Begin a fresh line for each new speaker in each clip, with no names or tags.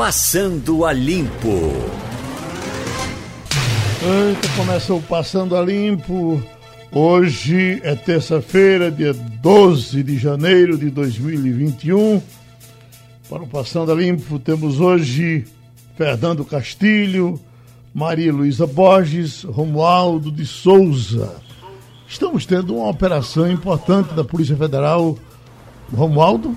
Passando a Limpo.
Eita, começa o Passando a Limpo. Hoje é terça-feira, dia 12 de janeiro de 2021. Para o Passando a Limpo temos hoje Fernando Castilho, Maria Luísa Borges, Romualdo de Souza. Estamos tendo uma operação importante da Polícia Federal. Romualdo?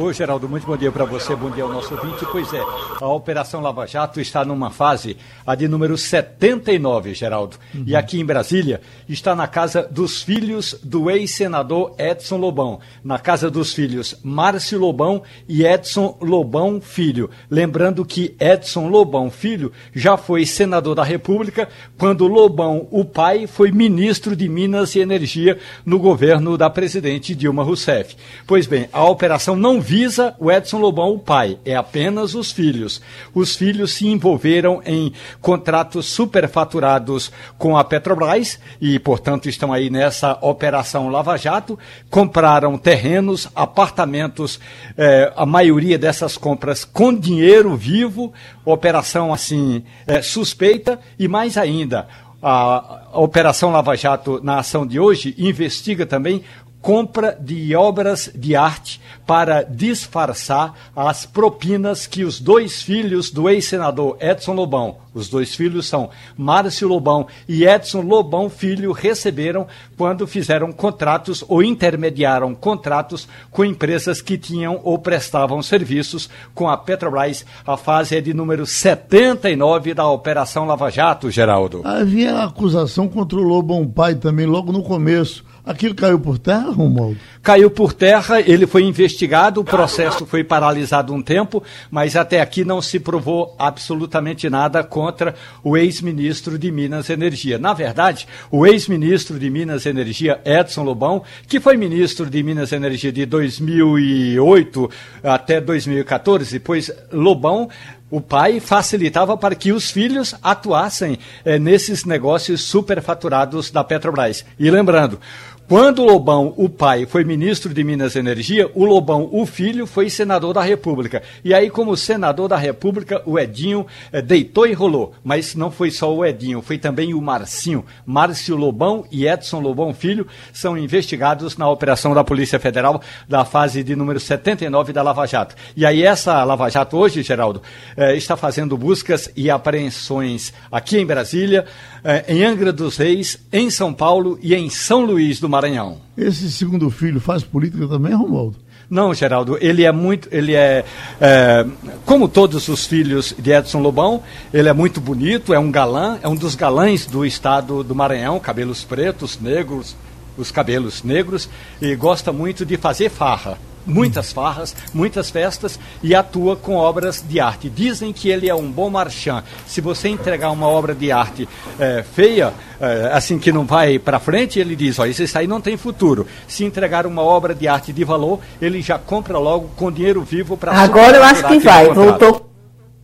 Ô Geraldo, muito bom dia para você, bom dia ao nosso ouvinte. Pois é, a Operação Lava Jato está numa fase, a de número 79, Geraldo. Uhum. E aqui em Brasília está na casa dos filhos do ex-senador Edson Lobão. Na casa dos filhos Márcio Lobão e Edson Lobão Filho. Lembrando que Edson Lobão Filho já foi senador da República quando Lobão, o pai, foi ministro de Minas e Energia no governo da presidente Dilma Rousseff. Pois bem, a operação não visa o Edson Lobão, o pai, é apenas os filhos. Os filhos se envolveram em contratos superfaturados com a Petrobras e, portanto, estão aí nessa operação Lava Jato. Compraram terrenos, apartamentos, eh, a maioria dessas compras com dinheiro vivo, operação assim eh, suspeita e mais ainda. A, a Operação Lava Jato, na ação de hoje, investiga também compra de obras de arte para disfarçar as propinas que os dois filhos do ex-senador Edson Lobão, os dois filhos são Márcio Lobão e Edson Lobão Filho, receberam quando fizeram contratos ou intermediaram contratos com empresas que tinham ou prestavam serviços com a Petrobras. A fase é de número 79 da Operação Lava Jato, Geraldo.
Havia acusação contra o Lobão Pai também logo no começo Aquilo caiu por terra, Romualdo?
Caiu por terra, ele foi investigado, o processo foi paralisado um tempo, mas até aqui não se provou absolutamente nada contra o ex-ministro de Minas e Energia. Na verdade, o ex-ministro de Minas e Energia, Edson Lobão, que foi ministro de Minas e Energia de 2008 até 2014, pois Lobão o pai facilitava para que os filhos atuassem eh, nesses negócios superfaturados da Petrobras. E lembrando, quando o Lobão, o pai, foi ministro de Minas e Energia, o Lobão, o filho, foi senador da República. E aí, como senador da República, o Edinho eh, deitou e rolou. Mas não foi só o Edinho, foi também o Marcinho. Márcio Lobão e Edson Lobão Filho são investigados na operação da Polícia Federal da fase de número 79 da Lava Jato. E aí, essa Lava Jato hoje, Geraldo, eh, está fazendo buscas e apreensões aqui em Brasília, eh, em Angra dos Reis, em São Paulo e em São Luís do Maranhão. Maranhão.
Esse segundo filho faz política também, Romualdo?
Não, Geraldo, ele é muito, ele é, é, como todos os filhos de Edson Lobão, ele é muito bonito, é um galã, é um dos galãs do estado do Maranhão, cabelos pretos, negros, os cabelos negros, e gosta muito de fazer farra muitas farras, muitas festas e atua com obras de arte. Dizem que ele é um bom marchand. Se você entregar uma obra de arte é, feia, é, assim que não vai para frente, ele diz: ó, isso aí não tem futuro. Se entregar uma obra de arte de valor, ele já compra logo com dinheiro vivo para.
Agora eu acho que vai. Voltou.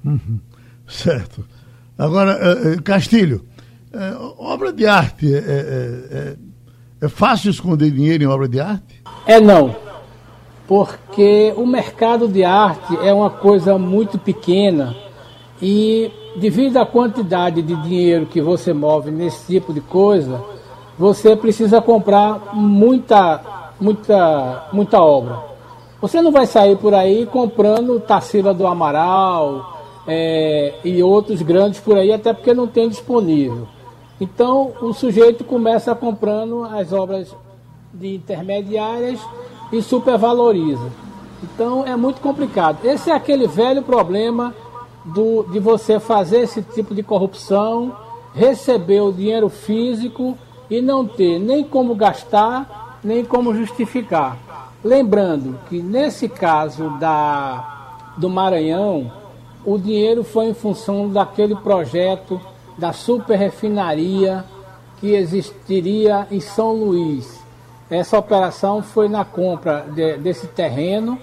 Uhum. Certo. Agora, Castilho, obra de arte é, é, é fácil esconder dinheiro em obra de arte?
É não porque o mercado de arte é uma coisa muito pequena e devido à quantidade de dinheiro que você move nesse tipo de coisa, você precisa comprar muita, muita, muita obra. Você não vai sair por aí comprando Tarsila do Amaral é, e outros grandes por aí, até porque não tem disponível. Então o sujeito começa comprando as obras de intermediárias e supervaloriza. Então é muito complicado. Esse é aquele velho problema do, de você fazer esse tipo de corrupção, receber o dinheiro físico e não ter nem como gastar, nem como justificar. Lembrando que nesse caso da, do Maranhão, o dinheiro foi em função daquele projeto da super refinaria que existiria em São Luís. Essa operação foi na compra de, desse terreno,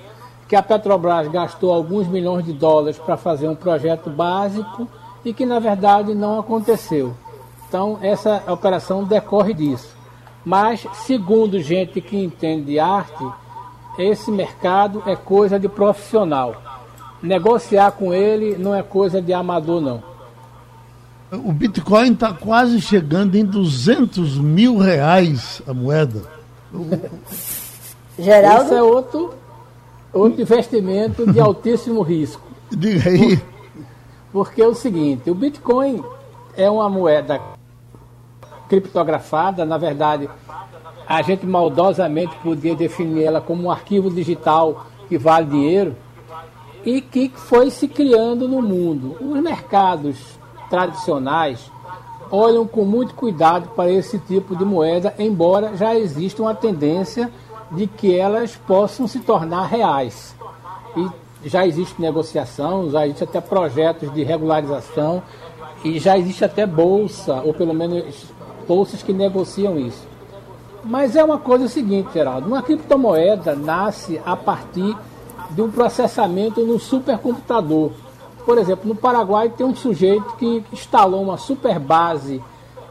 que a Petrobras gastou alguns milhões de dólares para fazer um projeto básico e que na verdade não aconteceu. Então essa operação decorre disso. Mas, segundo gente que entende de arte, esse mercado é coisa de profissional. negociar com ele não é coisa de amador, não.
O Bitcoin está quase chegando em 200 mil reais a moeda.
Geraldo? Esse é outro, outro investimento de altíssimo risco.
Diga aí.
Porque é o seguinte, o Bitcoin é uma moeda criptografada, na verdade, a gente maldosamente podia definir ela como um arquivo digital que vale dinheiro e que foi se criando no mundo. Os mercados tradicionais olham com muito cuidado para esse tipo de moeda, embora já exista uma tendência de que elas possam se tornar reais. E já existe negociação, já existe até projetos de regularização e já existe até bolsa, ou pelo menos bolsas que negociam isso. Mas é uma coisa seguinte, Geraldo, uma criptomoeda nasce a partir de um processamento no supercomputador. Por exemplo, no Paraguai tem um sujeito que instalou uma super base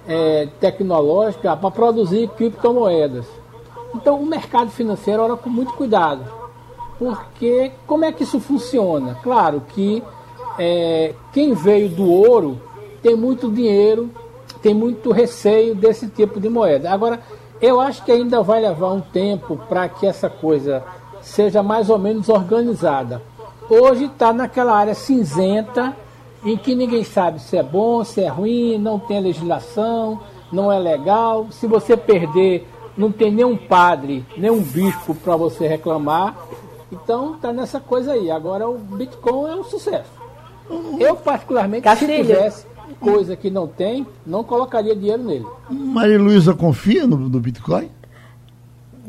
é, tecnológica para produzir criptomoedas. Então o mercado financeiro olha com muito cuidado. Porque como é que isso funciona? Claro que é, quem veio do ouro tem muito dinheiro, tem muito receio desse tipo de moeda. Agora, eu acho que ainda vai levar um tempo para que essa coisa seja mais ou menos organizada. Hoje está naquela área cinzenta em que ninguém sabe se é bom, se é ruim, não tem legislação, não é legal. Se você perder, não tem nenhum padre, nenhum bispo para você reclamar. Então está nessa coisa aí. Agora o Bitcoin é um sucesso. Eu particularmente, Castilho. se tivesse coisa que não tem, não colocaria dinheiro nele.
Maria Luísa confia no, no Bitcoin?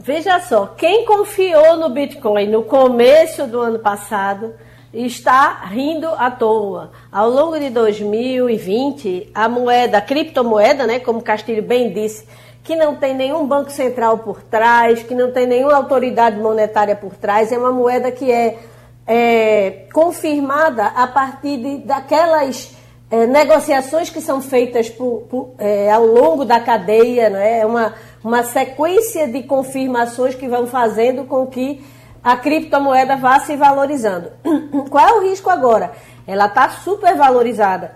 Veja só, quem confiou no Bitcoin no começo do ano passado está rindo à toa. Ao longo de 2020, a moeda, a criptomoeda, né, como Castilho bem disse, que não tem nenhum banco central por trás, que não tem nenhuma autoridade monetária por trás, é uma moeda que é, é confirmada a partir de, daquelas é, negociações que são feitas por, por, é, ao longo da cadeia, né? é uma, uma sequência de confirmações que vão fazendo com que a criptomoeda vá se valorizando. Qual é o risco agora? Ela está super valorizada.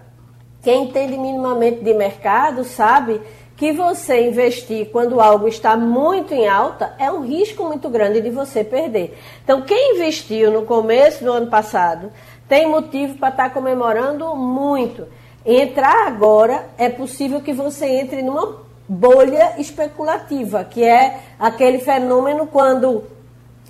Quem entende minimamente de mercado sabe que você investir quando algo está muito em alta é um risco muito grande de você perder. Então, quem investiu no começo do ano passado tem motivo para estar tá comemorando muito. Entrar agora é possível que você entre numa bolha especulativa, que é aquele fenômeno quando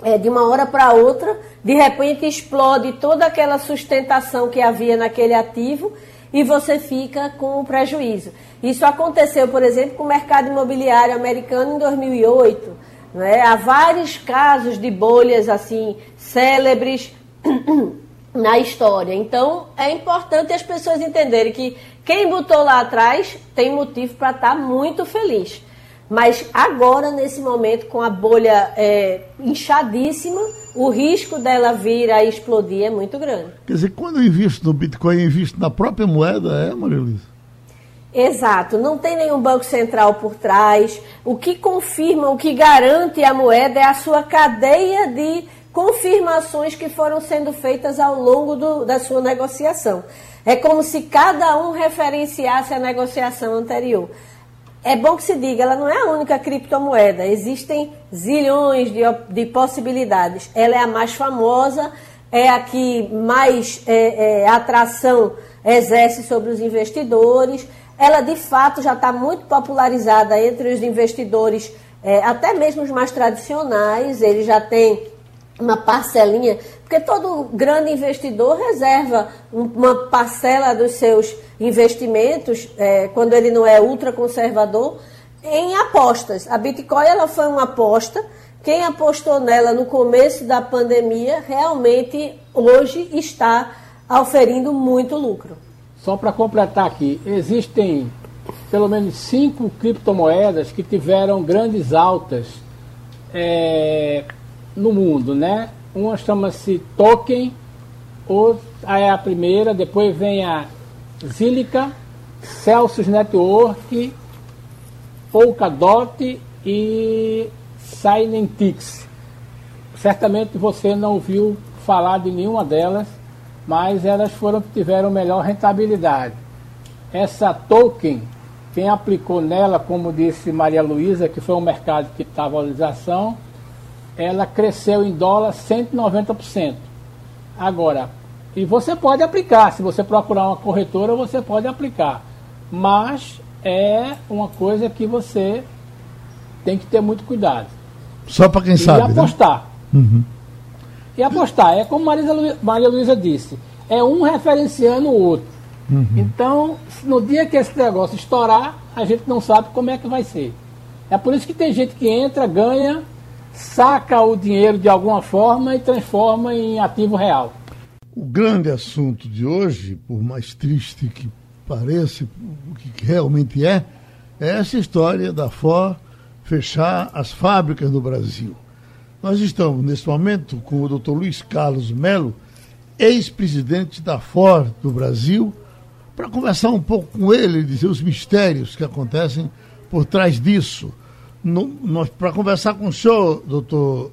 é, de uma hora para outra, de repente explode toda aquela sustentação que havia naquele ativo e você fica com prejuízo. Isso aconteceu, por exemplo, com o mercado imobiliário americano em 2008. Né? Há vários casos de bolhas assim célebres na história. Então, é importante as pessoas entenderem que quem botou lá atrás tem motivo para estar tá muito feliz. Mas agora, nesse momento, com a bolha é, inchadíssima, o risco dela vir a explodir é muito grande.
Quer dizer, quando eu invisto no Bitcoin, eu invisto na própria moeda, é, Maria Luísa?
Exato, não tem nenhum banco central por trás. O que confirma, o que garante a moeda é a sua cadeia de confirmações que foram sendo feitas ao longo do, da sua negociação. É como se cada um referenciasse a negociação anterior. É bom que se diga, ela não é a única criptomoeda, existem zilhões de, de possibilidades. Ela é a mais famosa, é a que mais é, é, atração exerce sobre os investidores. Ela de fato já está muito popularizada entre os investidores, é, até mesmo os mais tradicionais. Ele já tem uma parcelinha, porque todo grande investidor reserva uma parcela dos seus investimentos, é, quando ele não é ultraconservador, em apostas. A Bitcoin ela foi uma aposta. Quem apostou nela no começo da pandemia realmente hoje está oferindo muito lucro.
Só para completar aqui, existem pelo menos cinco criptomoedas que tiveram grandes altas é, no mundo, né? Uma chama-se Token, outra é a primeira, depois vem a Zilica, Celsius Network, Polkadot e Silentix. Certamente você não ouviu falar de nenhuma delas, mas elas foram tiveram melhor rentabilidade. Essa token, quem aplicou nela, como disse Maria Luísa, que foi um mercado que está valorização, ela cresceu em dólar 190%. Agora, e você pode aplicar, se você procurar uma corretora, você pode aplicar. Mas é uma coisa que você tem que ter muito cuidado.
Só para quem e sabe.
E né? apostar.
Né? Uhum.
E apostar. É como Marisa, Maria Luísa disse: é um referenciando o outro. Uhum. Então, no dia que esse negócio estourar, a gente não sabe como é que vai ser. É por isso que tem gente que entra, ganha, saca o dinheiro de alguma forma e transforma em ativo real.
O grande assunto de hoje, por mais triste que pareça, o que realmente é, é essa história da Ford fechar as fábricas no Brasil. Nós estamos, nesse momento, com o Dr. Luiz Carlos Melo, ex-presidente da Ford do Brasil, para conversar um pouco com ele, dizer os mistérios que acontecem por trás disso. Para conversar com o senhor, doutor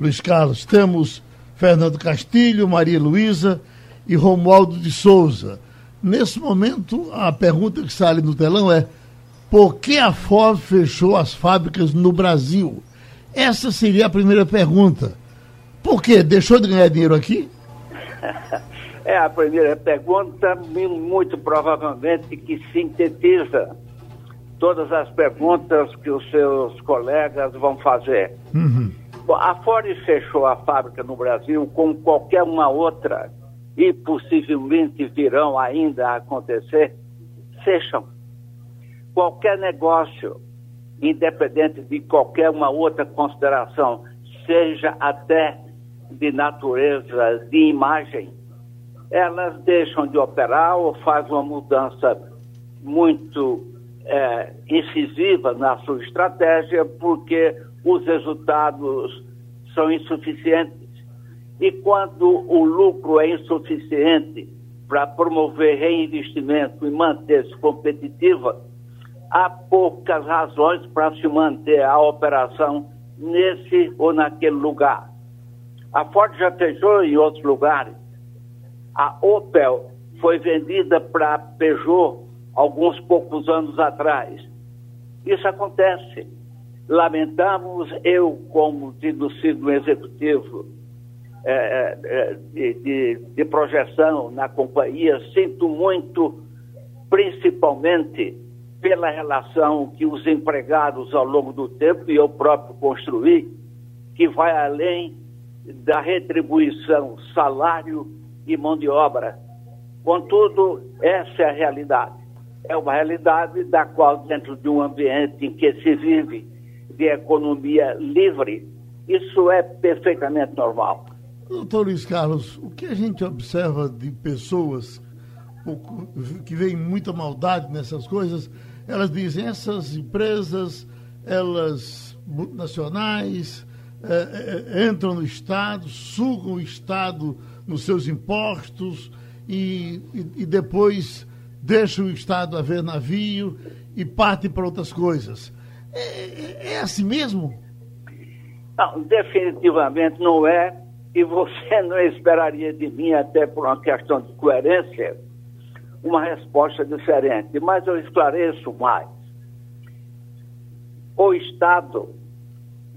Luiz Carlos, temos Fernando Castilho, Maria Luísa e Romualdo de Souza. Nesse momento, a pergunta que sai no telão é por que a Ford fechou as fábricas no Brasil? Essa seria a primeira pergunta. Por quê? Deixou de ganhar dinheiro aqui?
É a primeira pergunta, muito provavelmente que sintetiza todas as perguntas que os seus colegas vão fazer. Uhum. A Ford fechou a fábrica no Brasil como qualquer uma outra e possivelmente virão ainda a acontecer, fecham. Qualquer negócio, independente de qualquer uma outra consideração, seja até de natureza de imagem, elas deixam de operar ou fazem uma mudança muito é, incisiva na sua estratégia porque os resultados são insuficientes. E quando o lucro é insuficiente para promover reinvestimento e manter-se competitiva, há poucas razões para se manter a operação nesse ou naquele lugar. A Ford já fechou em outros lugares. A Opel foi vendida para a Peugeot alguns poucos anos atrás. Isso acontece. Lamentamos, eu, como tendo sido um executivo é, é, é, de, de, de projeção na companhia, sinto muito, principalmente pela relação que os empregados ao longo do tempo, e eu próprio construí, que vai além da retribuição, salário e mão de obra. Contudo, essa é a realidade. É uma realidade da qual, dentro de um ambiente em que se vive de economia livre, isso é perfeitamente normal.
Doutor Luiz Carlos, o que a gente observa de pessoas que veem muita maldade nessas coisas, elas dizem essas empresas, elas nacionais, é, é, entram no Estado, sugam o Estado nos seus impostos e, e, e depois deixam o Estado a ver navio e partem para outras coisas. É, é, é assim mesmo?
Não, definitivamente não é. E você não esperaria de mim, até por uma questão de coerência, uma resposta diferente. Mas eu esclareço mais. O Estado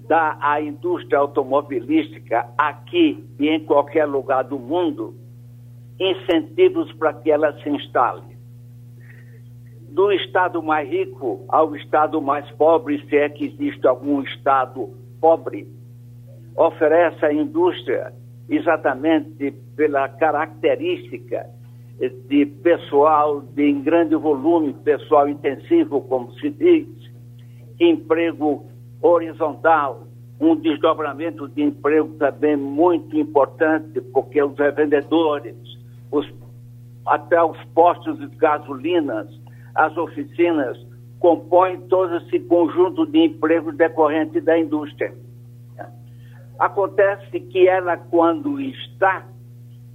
dá à indústria automobilística aqui e em qualquer lugar do mundo incentivos para que ela se instale. Do estado mais rico ao estado mais pobre, se é que existe algum estado pobre, oferece à indústria exatamente pela característica de pessoal de grande volume, pessoal intensivo, como se diz, emprego horizontal, um desdobramento de emprego também muito importante, porque os revendedores, os, até os postos de gasolinas, as oficinas, compõem todo esse conjunto de empregos decorrente da indústria. Acontece que ela, quando está,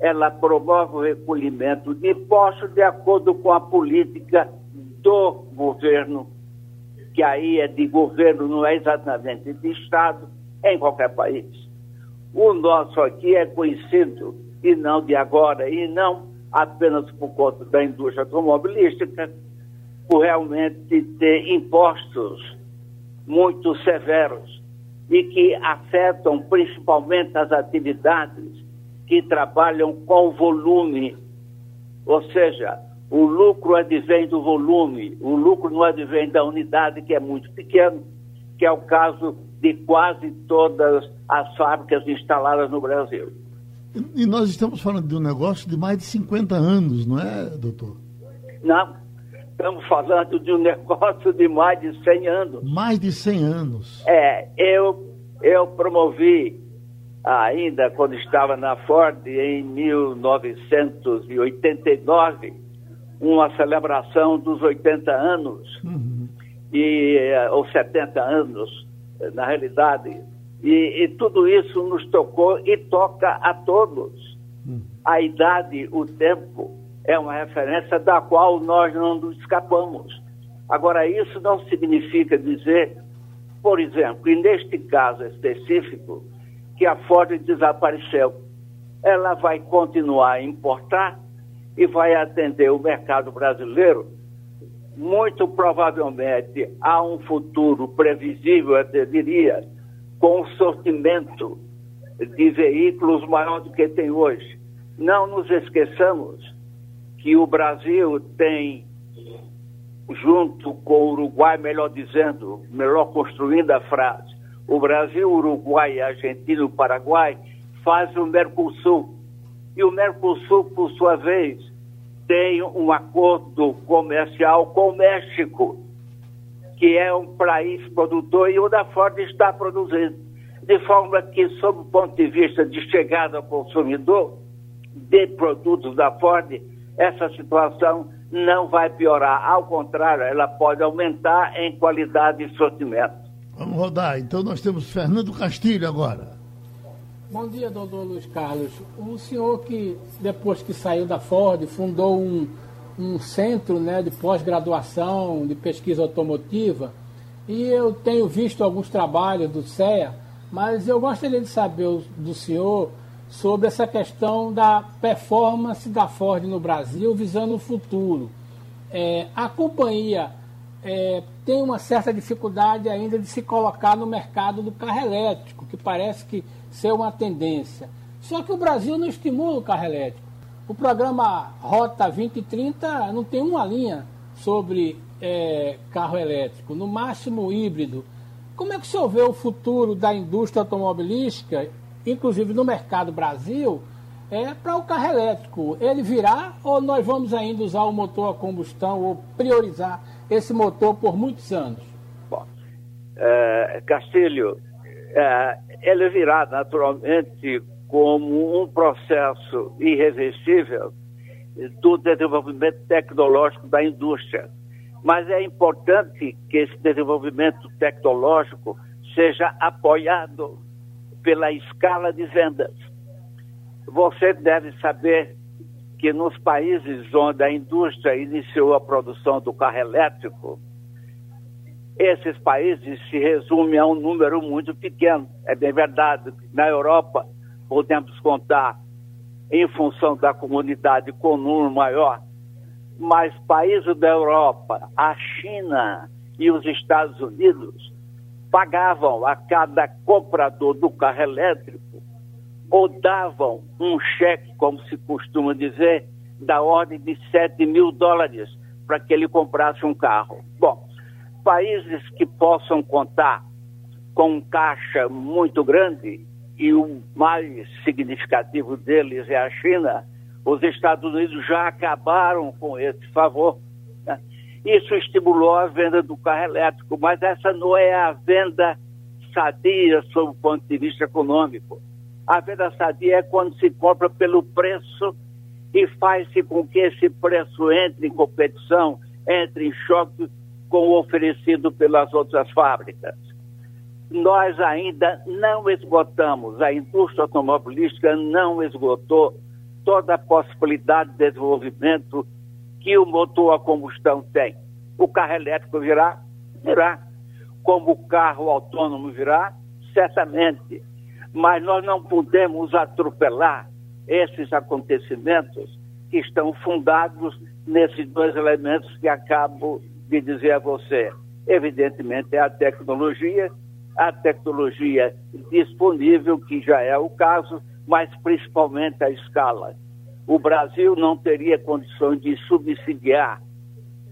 ela promove o recolhimento de impostos de acordo com a política do governo que aí é de governo, não é exatamente de Estado, em qualquer país. O nosso aqui é conhecido e não de agora, e não apenas por conta da indústria automobilística, por realmente ter impostos muito severos e que afetam principalmente as atividades que trabalham com volume, ou seja, o lucro advém do volume, o lucro não advém da unidade, que é muito pequeno, que é o caso de quase todas as fábricas instaladas no Brasil.
E nós estamos falando de um negócio de mais de 50 anos, não é, doutor?
Não, estamos falando de um negócio de mais de 100 anos.
Mais de 100 anos.
É, eu, eu promovi ainda quando estava na Ford em 1989 uma celebração dos 80 anos uhum. e eh, ou 70 anos na realidade e, e, tudo isso nos tocou e toca a todos uhum. a idade o tempo é uma referência da qual nós não nos escapamos agora isso não significa dizer por exemplo e neste caso específico que a Ford desapareceu. Ela vai continuar a importar e vai atender o mercado brasileiro. Muito provavelmente há um futuro previsível, eu diria, com um sortimento de veículos maior do que tem hoje. Não nos esqueçamos que o Brasil tem, junto com o Uruguai, melhor dizendo, melhor construindo a frase, o Brasil, Uruguai, Argentina e Paraguai fazem o Mercosul. E o Mercosul, por sua vez, tem um acordo comercial com o México, que é um país produtor e o da Ford está produzindo. De forma que, sob o ponto de vista de chegada ao consumidor de produtos da Ford, essa situação não vai piorar. Ao contrário, ela pode aumentar em qualidade e sortimento.
Vamos rodar. Então nós temos Fernando Castilho agora.
Bom dia, doutor Luiz Carlos. O senhor que, depois que saiu da Ford, fundou um, um centro né, de pós-graduação de pesquisa automotiva, e eu tenho visto alguns trabalhos do CEA, mas eu gostaria de saber do senhor sobre essa questão da performance da Ford no Brasil visando o futuro. É, a companhia é, tem uma certa dificuldade ainda de se colocar no mercado do carro elétrico, que parece que ser uma tendência. Só que o Brasil não estimula o carro elétrico. O programa Rota 2030 não tem uma linha sobre é, carro elétrico, no máximo híbrido. Como é que o senhor vê o futuro da indústria automobilística, inclusive no mercado Brasil, é para o carro elétrico? Ele virá ou nós vamos ainda usar o motor a combustão ou priorizar esse motor por muitos anos?
Bom, é, Castilho, é, ele virá naturalmente como um processo irreversível do desenvolvimento tecnológico da indústria. Mas é importante que esse desenvolvimento tecnológico seja apoiado pela escala de vendas. Você deve saber que nos países onde a indústria iniciou a produção do carro elétrico, esses países se resumem a um número muito pequeno. É bem verdade. Na Europa, podemos contar, em função da comunidade, com um número maior. Mas países da Europa, a China e os Estados Unidos pagavam a cada comprador do carro elétrico ou davam um cheque, como se costuma dizer, da ordem de 7 mil dólares para que ele comprasse um carro. Bom, países que possam contar com um caixa muito grande, e o mais significativo deles é a China, os Estados Unidos já acabaram com esse favor. Isso estimulou a venda do carro elétrico, mas essa não é a venda sadia sob o ponto de vista econômico. A venda sadia é quando se compra pelo preço e faz-se com que esse preço entre em competição, entre em choque com o oferecido pelas outras fábricas. Nós ainda não esgotamos, a indústria automobilística não esgotou toda a possibilidade de desenvolvimento que o motor a combustão tem. O carro elétrico virá? Virá. Como o carro autônomo virá? Certamente mas nós não podemos atropelar esses acontecimentos que estão fundados nesses dois elementos que acabo de dizer a você. Evidentemente, é a tecnologia, a tecnologia disponível, que já é o caso, mas principalmente a escala. O Brasil não teria condições de subsidiar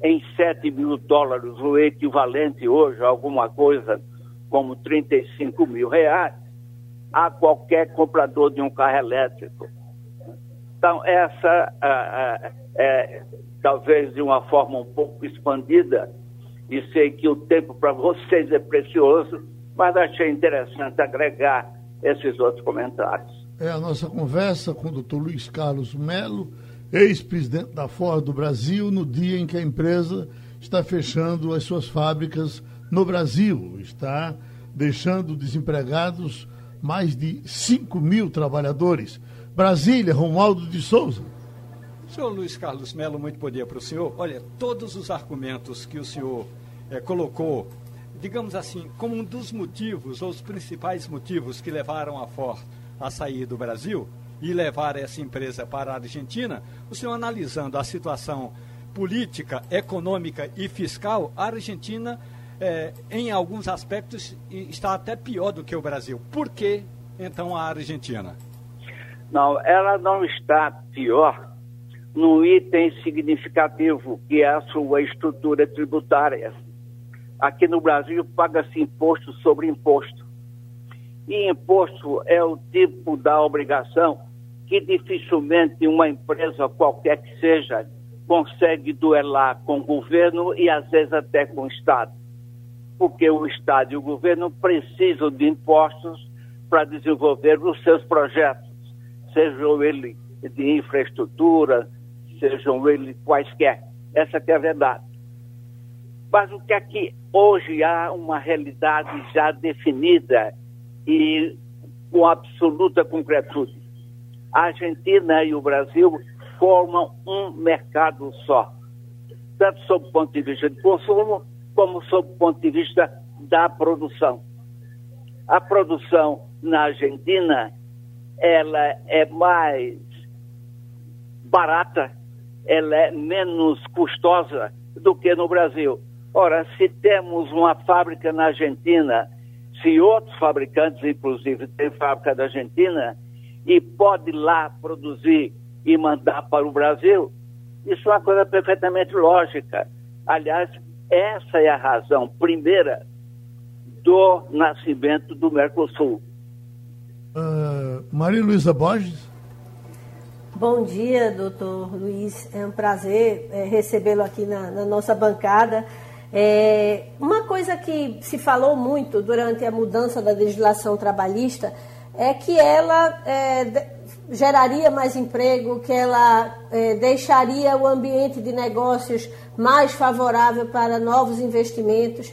em 7 mil dólares, o equivalente hoje a alguma coisa como 35 mil reais, a qualquer comprador de um carro elétrico. Então, essa é, talvez de uma forma um pouco expandida, e sei que o tempo para vocês é precioso, mas achei interessante agregar esses outros comentários.
É a nossa conversa com o doutor Luiz Carlos Melo, ex-presidente da Ford do Brasil, no dia em que a empresa está fechando as suas fábricas no Brasil, está deixando desempregados mais de 5 mil trabalhadores. Brasília, Romualdo de Souza.
Senhor Luiz Carlos Melo, muito bom dia para o senhor. Olha, todos os argumentos que o senhor é, colocou, digamos assim, como um dos motivos, ou os principais motivos que levaram a Ford a sair do Brasil e levar essa empresa para a Argentina, o senhor analisando a situação política, econômica e fiscal, a Argentina, é, em alguns aspectos, está até pior do que o Brasil. Por que, então, a Argentina?
Não, ela não está pior no item significativo, que é a sua estrutura tributária. Aqui no Brasil paga-se imposto sobre imposto. E imposto é o tipo da obrigação que dificilmente uma empresa qualquer que seja consegue duelar com o governo e às vezes até com o Estado. Porque o Estado e o governo precisam de impostos para desenvolver os seus projetos sejam eles de infraestrutura, sejam eles quaisquer. Essa é a verdade. Mas o que é que hoje há uma realidade já definida e com absoluta concretude? A Argentina e o Brasil formam um mercado só, tanto sob o ponto de vista de consumo, como sob o ponto de vista da produção. A produção na Argentina ela é mais barata, ela é menos custosa do que no Brasil. Ora, se temos uma fábrica na Argentina, se outros fabricantes, inclusive, têm fábrica da Argentina e pode lá produzir e mandar para o Brasil, isso é uma coisa perfeitamente lógica. Aliás, essa é a razão primeira do nascimento do Mercosul.
Uh, Maria Luísa Borges.
Bom dia, doutor Luiz. É um prazer é, recebê-lo aqui na, na, nossa bancada. É, uma coisa que se falou muito durante a mudança da legislação trabalhista é que ela é, geraria mais emprego, que ela é, deixaria o ambiente de negócios mais favorável para novos investimentos.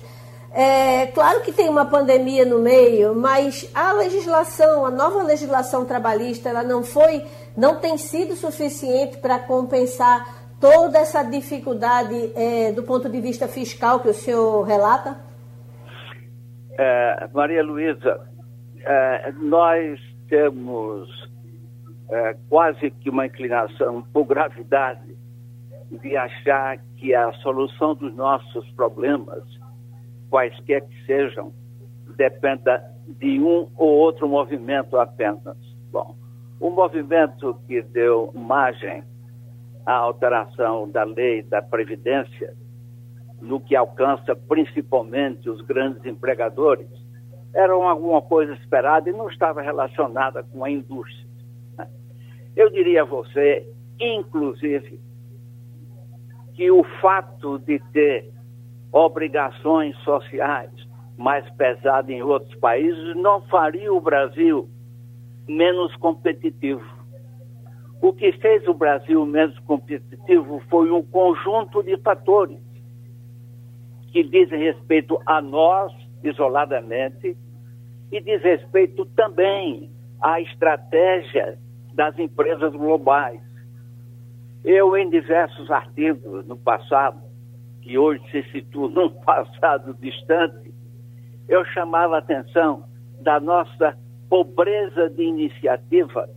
É, claro que tem uma pandemia no meio, mas a legislação, a nova legislação trabalhista, ela não foi, não tem sido suficiente para compensar toda essa dificuldade é, do ponto de vista fiscal que o senhor relata?
É, Maria Luísa, é, nós temos é, quase que uma inclinação por gravidade de achar que a solução dos nossos problemas quaisquer que sejam, dependa de um ou outro movimento apenas. Bom, o movimento que deu margem à alteração da lei da Previdência, no que alcança principalmente os grandes empregadores, era alguma coisa esperada e não estava relacionada com a indústria. Eu diria a você, inclusive, que o fato de ter obrigações sociais mais pesadas em outros países, não faria o Brasil menos competitivo. O que fez o Brasil menos competitivo foi um conjunto de fatores que dizem respeito a nós, isoladamente, e diz respeito também à estratégia das empresas globais. Eu, em diversos artigos no passado, que hoje se situa num passado distante, eu chamava a atenção da nossa pobreza de iniciativa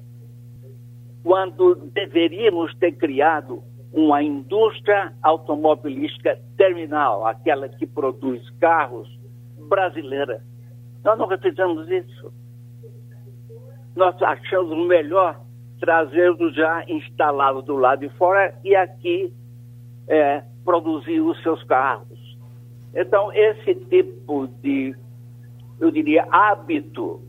quando deveríamos ter criado uma indústria automobilística terminal, aquela que produz carros brasileira. Nós nunca fizemos isso. Nós achamos melhor trazê-lo já instalado do lado de fora e aqui é, produzir os seus carros. Então, esse tipo de, eu diria, hábito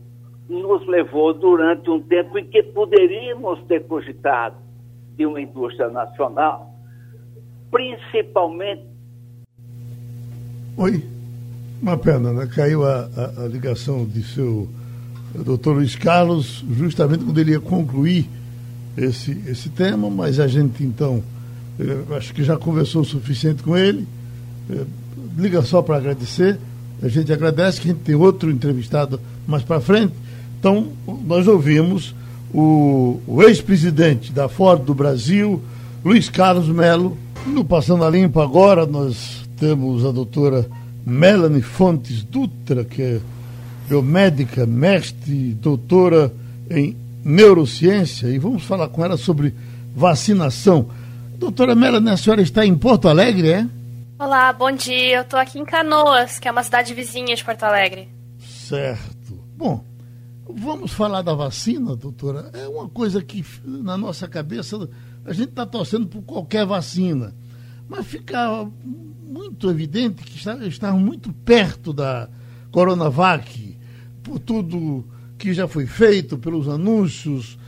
nos levou durante um tempo em que poderíamos ter cogitado de uma indústria nacional, principalmente.
Oi, uma pena, né? Caiu a, a, a ligação de seu doutor Luiz Carlos, justamente quando ele ia concluir esse, esse tema, mas a gente então, acho que já conversou o suficiente com ele. liga só para agradecer. A gente agradece que a gente tem outro entrevistado mais para frente. Então, nós ouvimos o, o ex-presidente da Ford do Brasil, Luiz Carlos Melo. No Passando a Limpo agora, nós temos a doutora Melanie Fontes Dutra, que é biomédica, mestre, doutora em neurociência, e vamos falar com ela sobre vacinação. Doutora Melanie, a senhora está em Porto Alegre, é?
Olá, bom dia. Eu estou aqui em Canoas, que é uma cidade vizinha de Porto Alegre.
Certo. Bom, Vamos falar da vacina, doutora? É uma coisa que na nossa cabeça a gente está torcendo por qualquer vacina, mas fica muito evidente que está, está muito perto da Coronavac, por tudo que já foi feito, pelos anúncios,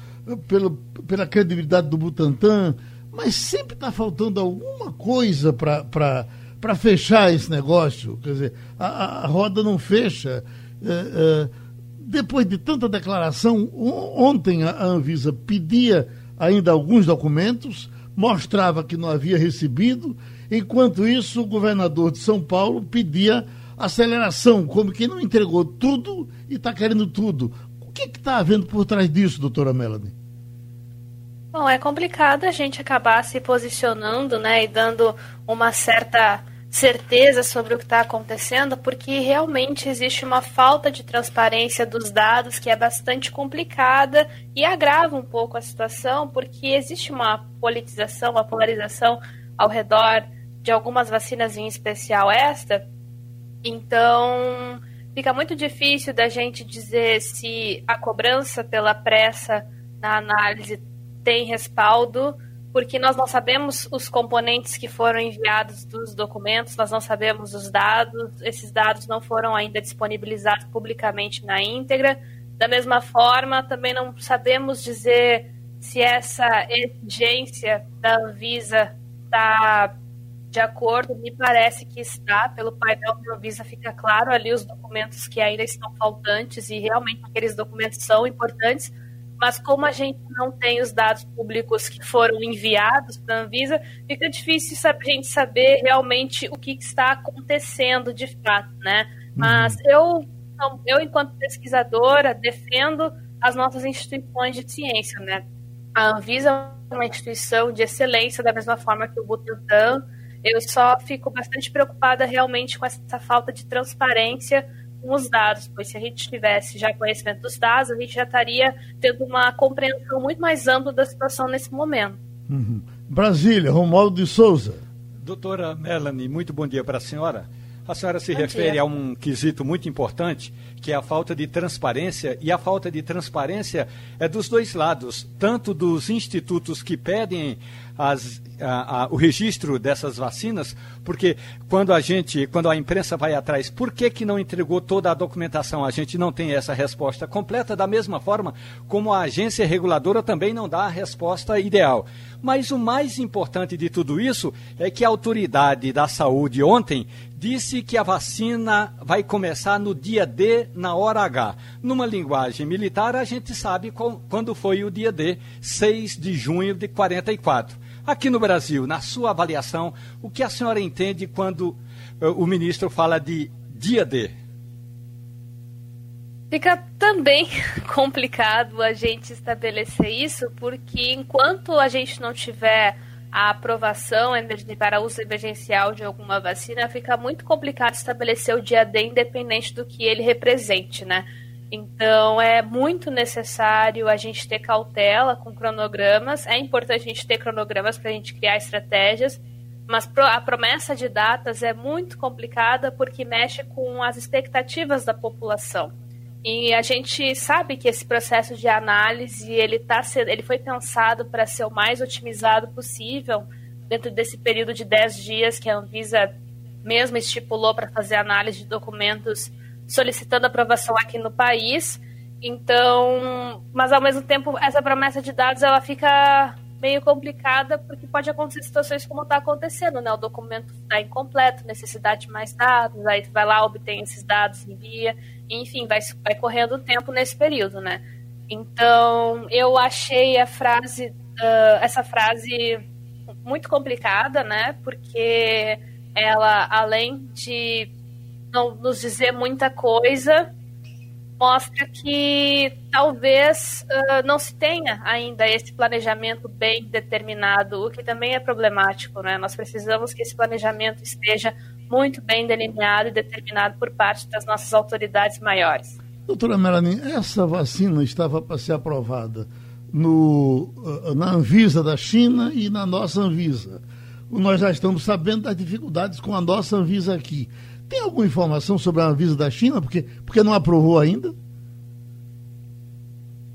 pelo, pela credibilidade do Butantan, mas sempre está faltando alguma coisa para fechar esse negócio. Quer dizer, a, a roda não fecha. É, é, depois de tanta declaração, ontem a Anvisa pedia ainda alguns documentos, mostrava que não havia recebido, enquanto isso o governador de São Paulo pedia aceleração, como que não entregou tudo e está querendo tudo. O que está havendo por trás disso, doutora Melanie?
Bom, é complicado a gente acabar se posicionando né, e dando uma certa certeza sobre o que está acontecendo, porque realmente existe uma falta de transparência dos dados que é bastante complicada e agrava um pouco a situação, porque existe uma politização, uma polarização ao redor de algumas vacinas, em especial esta. Então, fica muito difícil da gente dizer se a cobrança pela pressa na análise tem respaldo porque nós não sabemos os componentes que foram enviados dos documentos, nós não sabemos os dados, esses dados não foram ainda disponibilizados publicamente na íntegra. Da mesma forma, também não sabemos dizer se essa exigência da Anvisa está de acordo, me parece que está, pelo painel da Anvisa fica claro ali os documentos que ainda estão faltantes e realmente aqueles documentos são importantes, mas como a gente não tem os dados públicos que foram enviados para a Anvisa, fica difícil a gente saber realmente o que está acontecendo de fato, né? Mas uhum. eu, eu, enquanto pesquisadora, defendo as nossas instituições de ciência, né? A Anvisa é uma instituição de excelência, da mesma forma que o Butantan. Eu só fico bastante preocupada realmente com essa falta de transparência com os dados, pois se a gente tivesse já conhecimento dos dados, a gente já estaria tendo uma compreensão muito mais ampla da situação nesse momento.
Uhum. Brasília, Romualdo de Souza.
Doutora Melanie, muito bom dia para a senhora. A senhora se bom refere dia. a um quesito muito importante, que é a falta de transparência, e a falta de transparência é dos dois lados, tanto dos institutos que pedem as, a, a, o registro dessas vacinas, porque quando a gente, quando a imprensa vai atrás, por que, que não entregou toda a documentação? A gente não tem essa resposta completa, da mesma forma como a agência reguladora também não dá a resposta ideal. Mas o mais importante de tudo isso é que a autoridade da saúde ontem disse que a vacina vai começar no dia D, na hora H. Numa linguagem militar, a gente sabe quando foi o dia D, 6 de junho de 44. Aqui no Brasil, na sua avaliação, o que a senhora entende quando uh, o ministro fala de dia D?
Fica também complicado a gente estabelecer isso, porque enquanto a gente não tiver a aprovação para uso emergencial de alguma vacina, fica muito complicado estabelecer o dia D independente do que ele represente, né? Então é muito necessário a gente ter cautela com cronogramas. É importante a gente ter cronogramas para a gente criar estratégias, mas a promessa de datas é muito complicada porque mexe com as expectativas da população. E a gente sabe que esse processo de análise ele tá ele foi pensado para ser o mais otimizado possível dentro desse período de 10 dias que a Anvisa mesmo estipulou para fazer análise de documentos solicitando aprovação aqui no país. Então, mas ao mesmo tempo essa promessa de dados ela fica meio complicada porque pode acontecer situações como está acontecendo, né? O documento está incompleto, necessidade de mais dados, aí tu vai lá, obtém esses dados, envia, enfim, vai, vai correndo o tempo nesse período, né? Então, eu achei a frase, uh, essa frase muito complicada, né? Porque ela, além de não nos dizer muita coisa, mostra que talvez uh, não se tenha ainda esse planejamento bem determinado, o que também é problemático, né? Nós precisamos que esse planejamento esteja muito bem delineado e determinado por parte das nossas autoridades maiores.
Doutora Melanie, essa vacina estava para ser aprovada no, na Anvisa da China e na nossa Anvisa. Nós já estamos sabendo das dificuldades com a nossa Anvisa aqui. Tem alguma informação sobre a Anvisa da China? Porque, porque não aprovou ainda?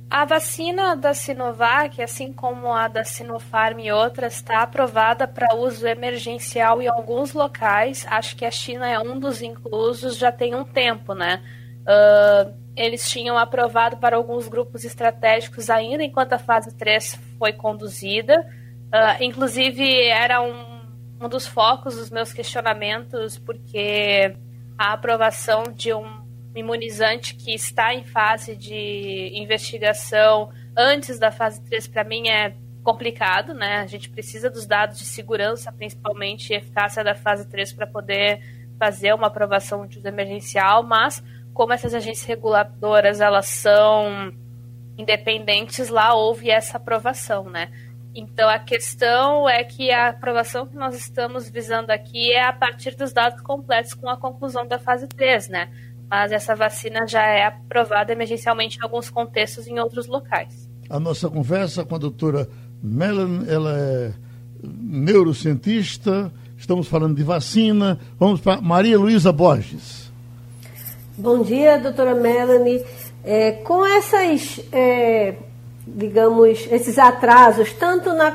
A vacina da Sinovac, assim como a da Sinopharm e outras, está aprovada para uso emergencial em alguns locais. Acho que a China é um dos inclusos, já tem um tempo, né? Uh, eles tinham aprovado para alguns grupos estratégicos ainda enquanto a fase 3 foi conduzida. Uh, inclusive, era um um dos focos dos meus questionamentos, porque a aprovação de um imunizante que está em fase de investigação antes da fase 3, para mim, é complicado, né? A gente precisa dos dados de segurança, principalmente e eficácia da fase 3, para poder fazer uma aprovação de uso emergencial, mas como essas agências reguladoras elas são independentes, lá houve essa aprovação, né? Então a questão é que a aprovação que nós estamos visando aqui é a partir dos dados completos com a conclusão da fase 3, né? Mas essa vacina já é aprovada emergencialmente em alguns contextos em outros locais.
A nossa conversa com a doutora Melanie, ela é neurocientista, estamos falando de vacina. Vamos para Maria Luísa Borges.
Bom dia, doutora Melanie. É, com essas. É digamos, esses atrasos, tanto na,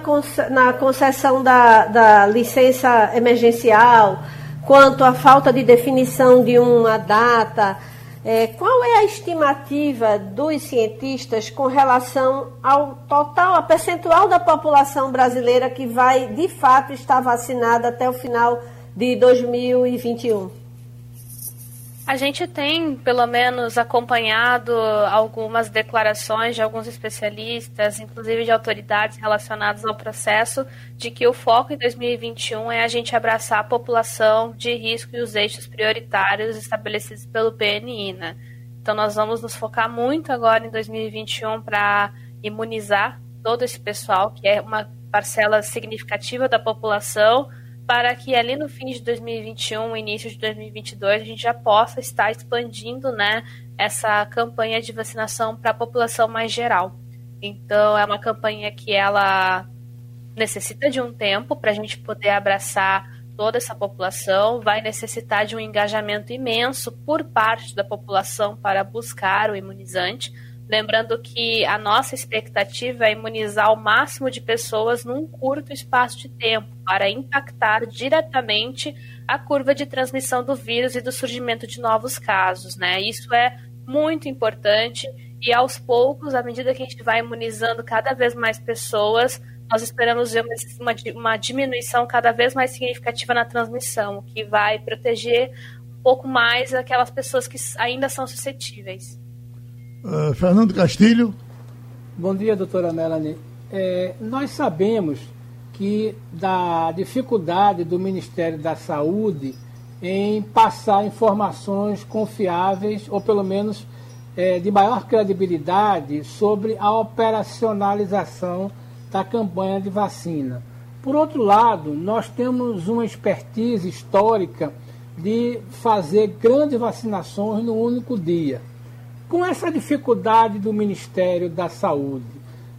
na concessão da, da licença emergencial, quanto a falta de definição de uma data, é, qual é a estimativa dos cientistas com relação ao total, a percentual da população brasileira que vai, de fato, estar vacinada até o final de 2021?
A gente tem, pelo menos, acompanhado algumas declarações de alguns especialistas, inclusive de autoridades relacionadas ao processo, de que o foco em 2021 é a gente abraçar a população de risco e os eixos prioritários estabelecidos pelo PNI, né? Então, nós vamos nos focar muito agora em 2021 para imunizar todo esse pessoal, que é uma parcela significativa da população, para que ali no fim de 2021, início de 2022, a gente já possa estar expandindo né, essa campanha de vacinação para a população mais geral. Então, é uma campanha que ela necessita de um tempo para a gente poder abraçar toda essa população, vai necessitar de um engajamento imenso por parte da população para buscar o imunizante Lembrando que a nossa expectativa é imunizar o máximo de pessoas num curto espaço de tempo, para impactar diretamente a curva de transmissão do vírus e do surgimento de novos casos. Né? Isso é muito importante e aos poucos, à medida que a gente vai imunizando cada vez mais pessoas, nós esperamos ver uma, uma diminuição cada vez mais significativa na transmissão, o que vai proteger um pouco mais aquelas pessoas que ainda são suscetíveis.
Uh, Fernando Castilho.
Bom dia, doutora Melanie. É, nós sabemos que da dificuldade do Ministério da Saúde em passar informações confiáveis, ou pelo menos é, de maior credibilidade, sobre a operacionalização da campanha de vacina. Por outro lado, nós temos uma expertise histórica de fazer grandes vacinações no único dia. Com essa dificuldade do Ministério da Saúde,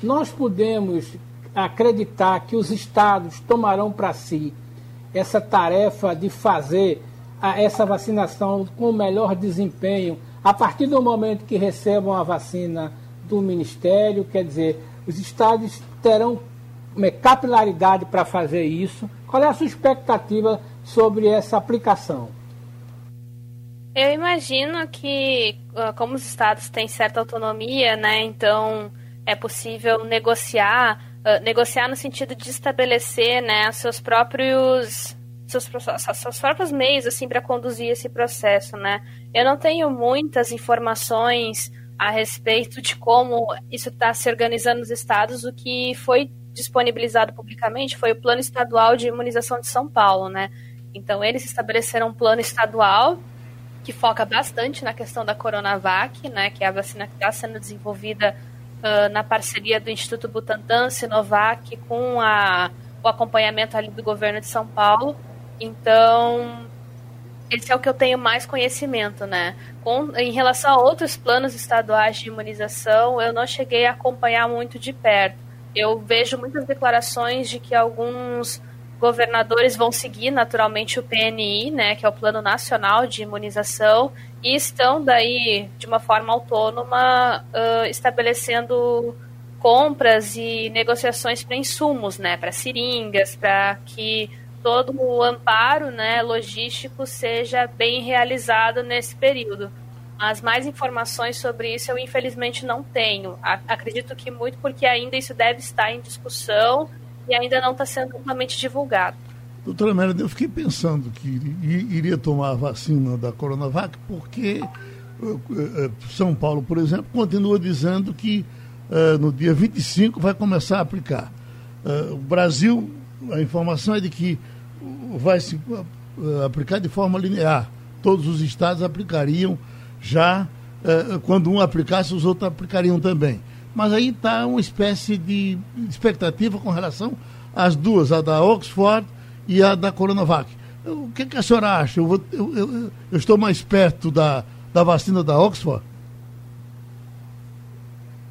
nós podemos acreditar que os estados tomarão para si essa tarefa de fazer essa vacinação com o melhor desempenho a partir do momento que recebam a vacina do Ministério, quer dizer, os estados terão capilaridade para fazer isso. Qual é a sua expectativa sobre essa aplicação?
Eu imagino que, ah, como os estados têm certa autonomia, né, então é possível negociar, uh, negociar no sentido de estabelecer, né, seus próprios seus, seus próprios meios assim para conduzir esse processo, né? Eu não tenho muitas informações a respeito de como isso está se organizando nos estados. O que foi disponibilizado publicamente foi o Plano Estadual de Imunização de São Paulo, né? Então eles estabeleceram um plano estadual que foca bastante na questão da Coronavac, né? Que é a vacina que está sendo desenvolvida uh, na parceria do Instituto Butantan, Sinovac, com a, o acompanhamento ali do governo de São Paulo. Então, esse é o que eu tenho mais conhecimento, né? Com, em relação a outros planos estaduais de imunização, eu não cheguei a acompanhar muito de perto. Eu vejo muitas declarações de que alguns governadores vão seguir naturalmente o PNI, né, que é o Plano Nacional de Imunização, e estão daí de uma forma autônoma uh, estabelecendo compras e negociações para insumos, né, para seringas, para que todo o amparo né, logístico seja bem realizado nesse período. Mas mais informações sobre isso eu infelizmente não tenho. Acredito que muito porque ainda isso deve estar em discussão e ainda não está sendo amplamente divulgado.
Doutora Merida, eu fiquei pensando que iria tomar a vacina da Coronavac porque eh, eh, São Paulo, por exemplo, continua dizendo que no dia 25 vai começar a aplicar. O Brasil, a informação é de que vai se aplicar de forma linear. Todos os estados aplicariam já, quando um aplicasse, os outros aplicariam também. Mas aí está uma espécie de expectativa com relação às duas, a da Oxford e a da Coronavac. O que, que a senhora acha? Eu, vou, eu, eu, eu estou mais perto da, da vacina da Oxford?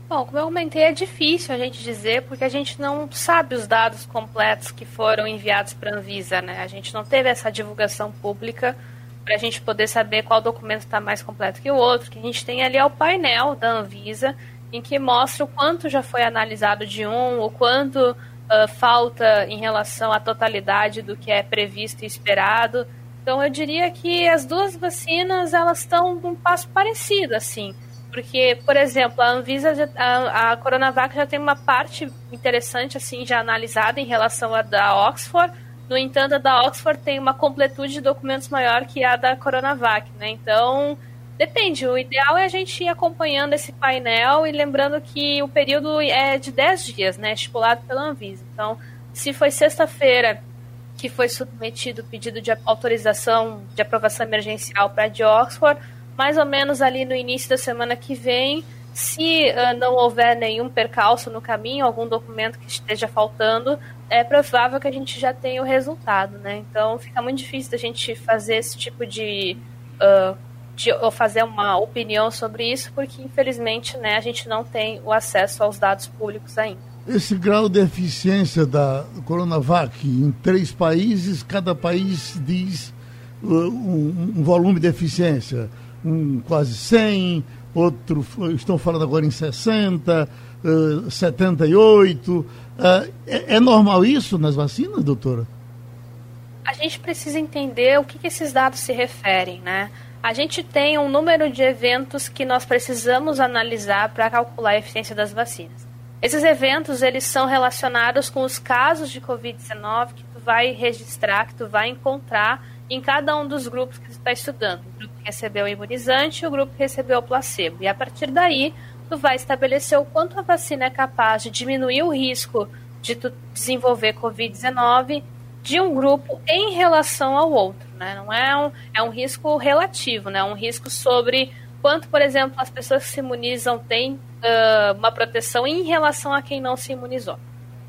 Bom, como eu comentei, é difícil a gente dizer porque a gente não sabe os dados completos que foram enviados para a Anvisa, né? A gente não teve essa divulgação pública para a gente poder saber qual documento está mais completo que o outro. O que a gente tem ali é o painel da Anvisa, em que mostra o quanto já foi analisado de um, o quanto uh, falta em relação à totalidade do que é previsto e esperado. Então, eu diria que as duas vacinas elas estão num passo parecido, assim. Porque, por exemplo, a Anvisa, a, a Coronavac já tem uma parte interessante, assim, já analisada em relação à da Oxford. No entanto, a da Oxford tem uma completude de documentos maior que a da Coronavac, né? Então, depende. O ideal é a gente ir acompanhando esse painel e lembrando que o período é de 10 dias, né? Estipulado pela Anvisa. Então, se foi sexta-feira que foi submetido o pedido de autorização de aprovação emergencial para a de Oxford, mais ou menos ali no início da semana que vem, se uh, não houver nenhum percalço no caminho, algum documento que esteja faltando, é provável que a gente já tenha o resultado, né? Então fica muito difícil da gente fazer esse tipo de, uh, de ou fazer uma opinião sobre isso, porque infelizmente, né, a gente não tem o acesso aos dados públicos ainda.
Esse grau de eficiência da Coronavac em três países, cada país diz uh, um, um volume de eficiência um quase 100, outro, estão falando agora em 60, uh, 78. Uh, é, é, normal isso nas vacinas, doutora?
A gente precisa entender o que, que esses dados se referem, né? A gente tem um número de eventos que nós precisamos analisar para calcular a eficiência das vacinas. Esses eventos, eles são relacionados com os casos de Covid-19 que tu vai registrar, que tu vai encontrar em cada um dos grupos que você está estudando. O grupo que recebeu o imunizante e o grupo que recebeu o placebo. E a partir daí, tu vai estabelecer o quanto a vacina é capaz de diminuir o risco de tu desenvolver Covid-19 de um grupo em relação ao outro. Né? Não é um, é um risco relativo, né? um risco sobre quanto, por exemplo, as pessoas que se imunizam têm uh, uma proteção em relação a quem não se imunizou.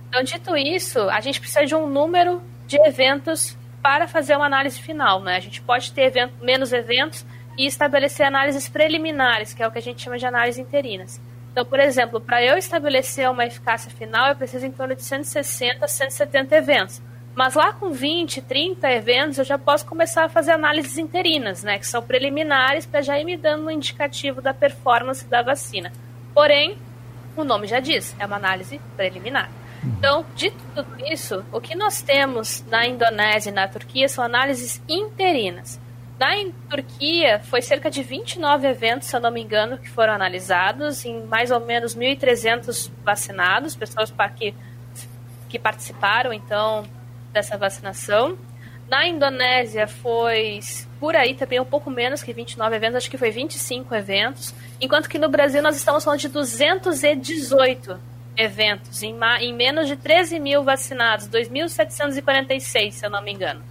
Então, dito isso, a gente precisa de um número de eventos para fazer uma análise final, né? A gente pode ter evento, menos eventos e estabelecer análises preliminares, que é o que a gente chama de análises interinas. Então, por exemplo, para eu estabelecer uma eficácia final, eu preciso em torno de 160 a 170 eventos. Mas lá com 20, 30 eventos, eu já posso começar a fazer análises interinas, né, que são preliminares para já ir me dando um indicativo da performance da vacina. Porém, o nome já diz, é uma análise preliminar. Então, dito tudo isso, o que nós temos na Indonésia e na Turquia são análises interinas. Na Turquia, foi cerca de 29 eventos, se eu não me engano, que foram analisados, em mais ou menos 1.300 vacinados, pessoas que, que participaram, então, dessa vacinação. Na Indonésia foi por aí também um pouco menos que 29 eventos, acho que foi 25 eventos, enquanto que no Brasil nós estamos falando de 218 eventos, em, em menos de 13 mil vacinados, 2.746, se eu não me engano.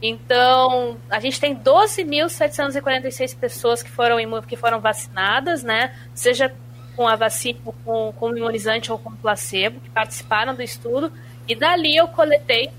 Então, a gente tem 12.746 pessoas que foram, que foram vacinadas, né? Seja com a vacina, com, com o imunizante ou com placebo, que participaram do estudo. E dali eu coletei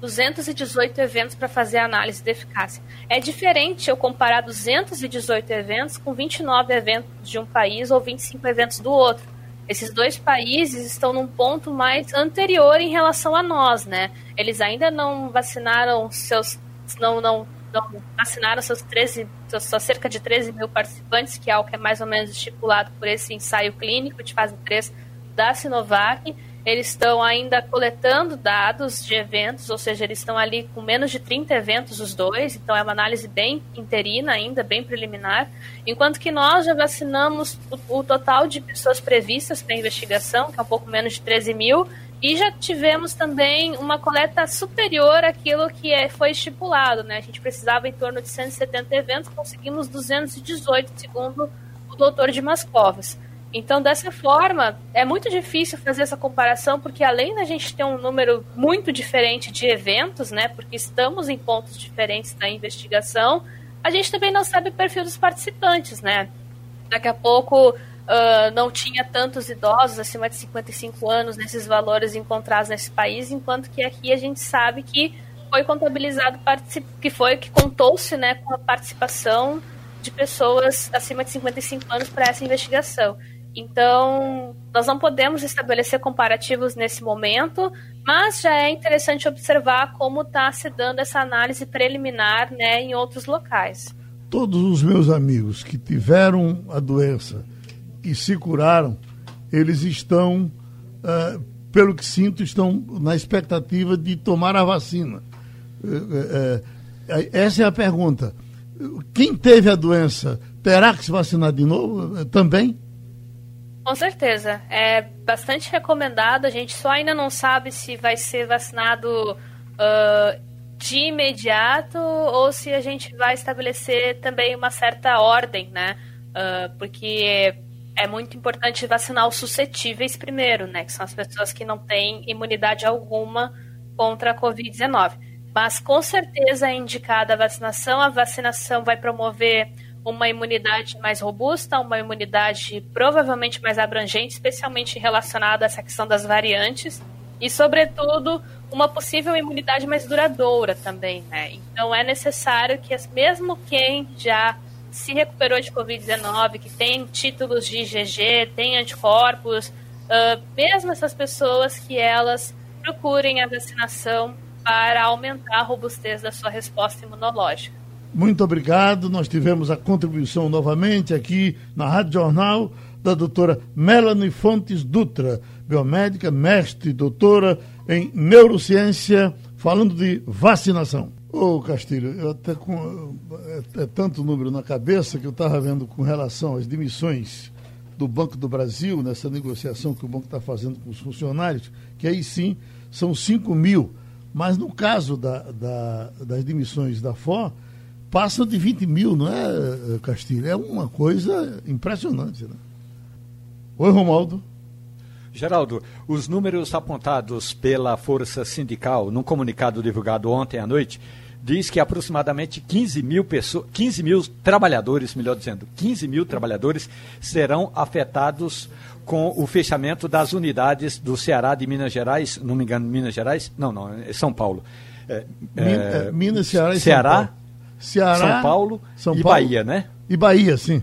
218 eventos para fazer análise de eficácia. É diferente eu comparar 218 eventos com 29 eventos de um país ou 25 eventos do outro. Esses dois países estão num ponto mais anterior em relação a nós, né? Eles ainda não vacinaram seus. não, não, não vacinaram seus 13, seus, cerca de 13 mil participantes, que é o que é mais ou menos estipulado por esse ensaio clínico de fase 3 da Sinovac eles estão ainda coletando dados de eventos, ou seja, eles estão ali com menos de 30 eventos os dois, então é uma análise bem interina ainda, bem preliminar, enquanto que nós já vacinamos o, o total de pessoas previstas para investigação, que é um pouco menos de 13 mil, e já tivemos também uma coleta superior àquilo que é, foi estipulado, né? A gente precisava em torno de 170 eventos, conseguimos 218, segundo o doutor de Mascovas. Então, dessa forma, é muito difícil fazer essa comparação, porque além da gente ter um número muito diferente de eventos, né, porque estamos em pontos diferentes da investigação, a gente também não sabe o perfil dos participantes, né? Daqui a pouco uh, não tinha tantos idosos acima de 55 anos nesses valores encontrados nesse país, enquanto que aqui a gente sabe que foi contabilizado, que foi que contou-se né, com a participação de pessoas acima de 55 anos para essa investigação. Então, nós não podemos estabelecer comparativos nesse momento, mas já é interessante observar como está se dando essa análise preliminar né, em outros locais.
Todos os meus amigos que tiveram a doença e se curaram, eles estão, uh, pelo que sinto, estão na expectativa de tomar a vacina. Uh, uh, essa é a pergunta. Quem teve a doença terá que se vacinar de novo também?
Com certeza. É bastante recomendado. A gente só ainda não sabe se vai ser vacinado uh, de imediato ou se a gente vai estabelecer também uma certa ordem, né? Uh, porque é muito importante vacinar os suscetíveis primeiro, né? Que são as pessoas que não têm imunidade alguma contra a Covid-19. Mas com certeza é indicada a vacinação. A vacinação vai promover uma imunidade mais robusta, uma imunidade provavelmente mais abrangente, especialmente relacionada a essa questão das variantes, e, sobretudo, uma possível imunidade mais duradoura também, né? Então é necessário que, mesmo quem já se recuperou de Covid-19, que tem títulos de IgG, tem anticorpos, uh, mesmo essas pessoas que elas procurem a vacinação para aumentar a robustez da sua resposta imunológica.
Muito obrigado. Nós tivemos a contribuição novamente aqui na Rádio Jornal da doutora Melanie Fontes Dutra, biomédica, mestre, doutora em neurociência, falando de vacinação. Ô Castilho, eu até com é, é tanto número na cabeça que eu estava vendo com relação às demissões do Banco do Brasil, nessa negociação que o banco está fazendo com os funcionários, que aí sim são 5 mil. Mas no caso da, da, das demissões da FO, passam de 20 mil, não é, Castilho? É uma coisa impressionante. Né? Oi, Romaldo.
Geraldo, os números apontados pela Força Sindical num comunicado divulgado ontem à noite diz que aproximadamente 15 mil pessoas, 15 mil trabalhadores, melhor dizendo, 15 mil trabalhadores serão afetados com o fechamento das unidades do Ceará de Minas Gerais, não me engano, Minas Gerais? Não, não, é São Paulo.
É, é, Minas, Ceará e
Ceará,
São Paulo Ceará,
São Paulo
São
e
Paulo,
Bahia, né?
E Bahia, sim.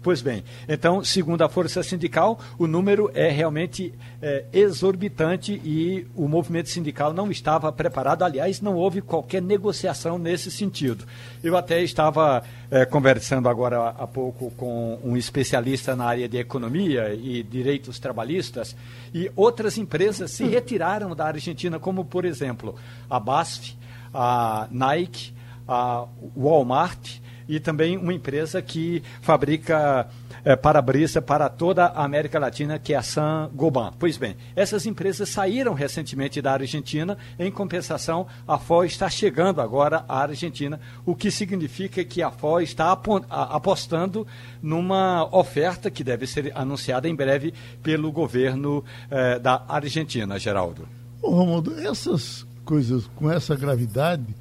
Pois bem, então, segundo a Força Sindical, o número é realmente é, exorbitante e o movimento sindical não estava preparado. Aliás, não houve qualquer negociação nesse sentido. Eu até estava é, conversando agora há pouco com um especialista na área de economia e direitos trabalhistas e outras empresas se retiraram da Argentina, como, por exemplo, a BASF, a Nike, a Walmart e também uma empresa que fabrica é, para-brisa para toda a América Latina, que é a San Goban. Pois bem, essas empresas saíram recentemente da Argentina, em compensação, a FO está chegando agora à Argentina, o que significa que a FO está apostando numa oferta que deve ser anunciada em breve pelo governo é, da Argentina, Geraldo.
Ô, essas coisas com essa gravidade,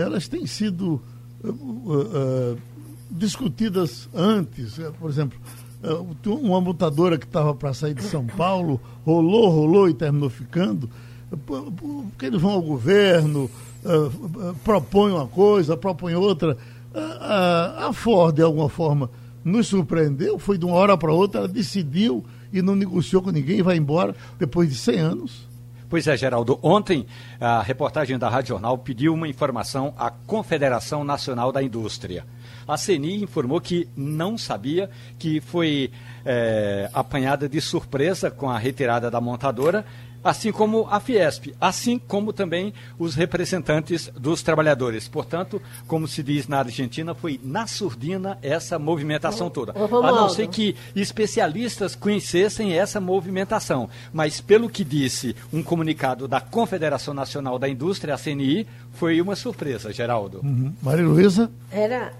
elas têm sido uh, uh, discutidas antes. Por exemplo, uh, uma montadora que estava para sair de São Paulo rolou, rolou e terminou ficando. Porque eles vão ao governo, propõem uma coisa, propõem outra. a Ford, de alguma forma, nos surpreendeu, foi de uma hora para outra, ela decidiu e não negociou com ninguém vai embora depois de 100 anos.
Pois é, Geraldo. Ontem, a reportagem da Rádio Jornal pediu uma informação à Confederação Nacional da Indústria. A CNI informou que não sabia, que foi é, apanhada de surpresa com a retirada da montadora assim como a Fiesp, assim como também os representantes dos trabalhadores. Portanto, como se diz na Argentina, foi na surdina essa movimentação toda. A não ser que especialistas conhecessem essa movimentação. Mas, pelo que disse um comunicado da Confederação Nacional da Indústria, a CNI, foi uma surpresa, Geraldo.
Uhum. Maria Luísa?
Era.